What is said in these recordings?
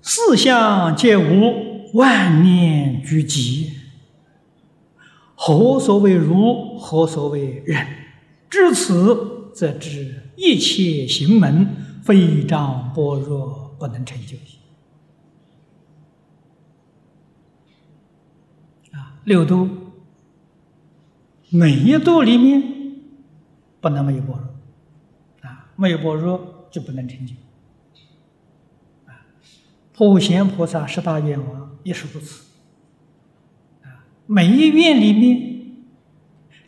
四相皆无，万念俱寂。何所谓如？何所谓人？至此，则知一切行门，非常般若不能成就啊，六度，每一度里面不能没有般若啊，没有般若就不能成就。普贤菩萨十大愿望也是如此，每一愿里面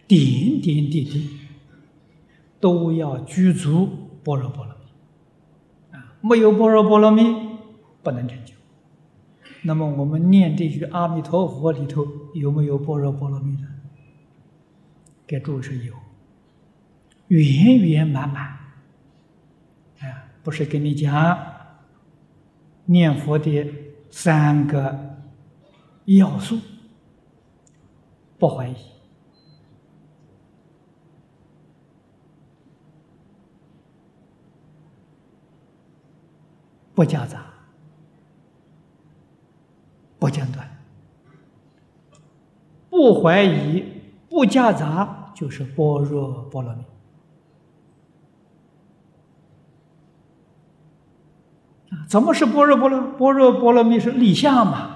点点滴滴都要具足般若波罗蜜，啊，没有般若波罗蜜不能成就。那么我们念这句阿弥陀佛里头有没有般若波罗蜜呢？给诸位说有，圆圆满满，啊，不是跟你讲。念佛的三个要素，不怀疑，不夹杂，不间断，不怀疑，不夹杂，就是般若波罗蜜。怎么是般若波罗？般若波罗蜜是立相嘛？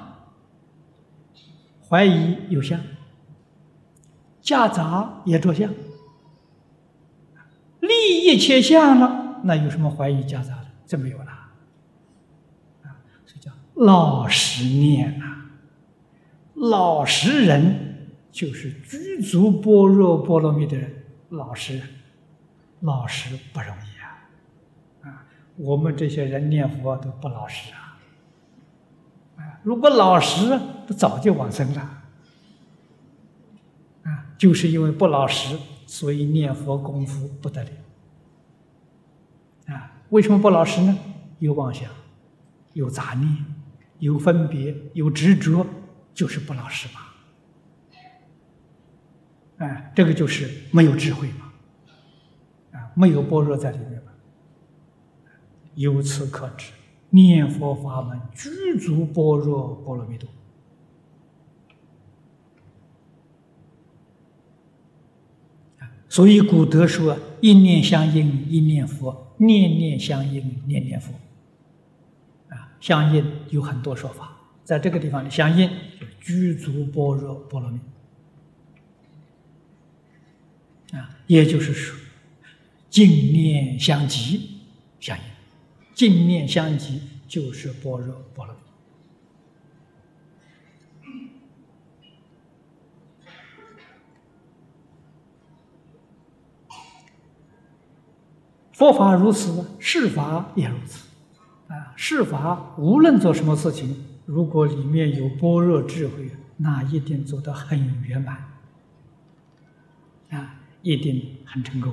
怀疑有相，夹杂也着相，立一切相了，那有什么怀疑夹杂的？这没有了。啊，所以叫老实念啊，老实人就是具足般若波罗蜜的人，老实，老实不容易。我们这些人念佛都不老实啊！如果老实，不早就往生了。啊，就是因为不老实，所以念佛功夫不得了。啊，为什么不老实呢？有妄想，有杂念，有分别，有执着，就是不老实嘛。哎，这个就是没有智慧嘛。啊，没有般若在里面嘛。由此可知，念佛法门具足般若波罗蜜多。所以古德说：“一念相应一念佛，念念相应念念佛。”啊，相应有很多说法，在这个地方的相应具足般若波罗蜜。啊，也就是说，净念相继相应。净念相继，就是般若波罗蜜。佛法如此，世法也如此。啊，世法无论做什么事情，如果里面有般若智慧，那一定做得很圆满，啊，一定很成功。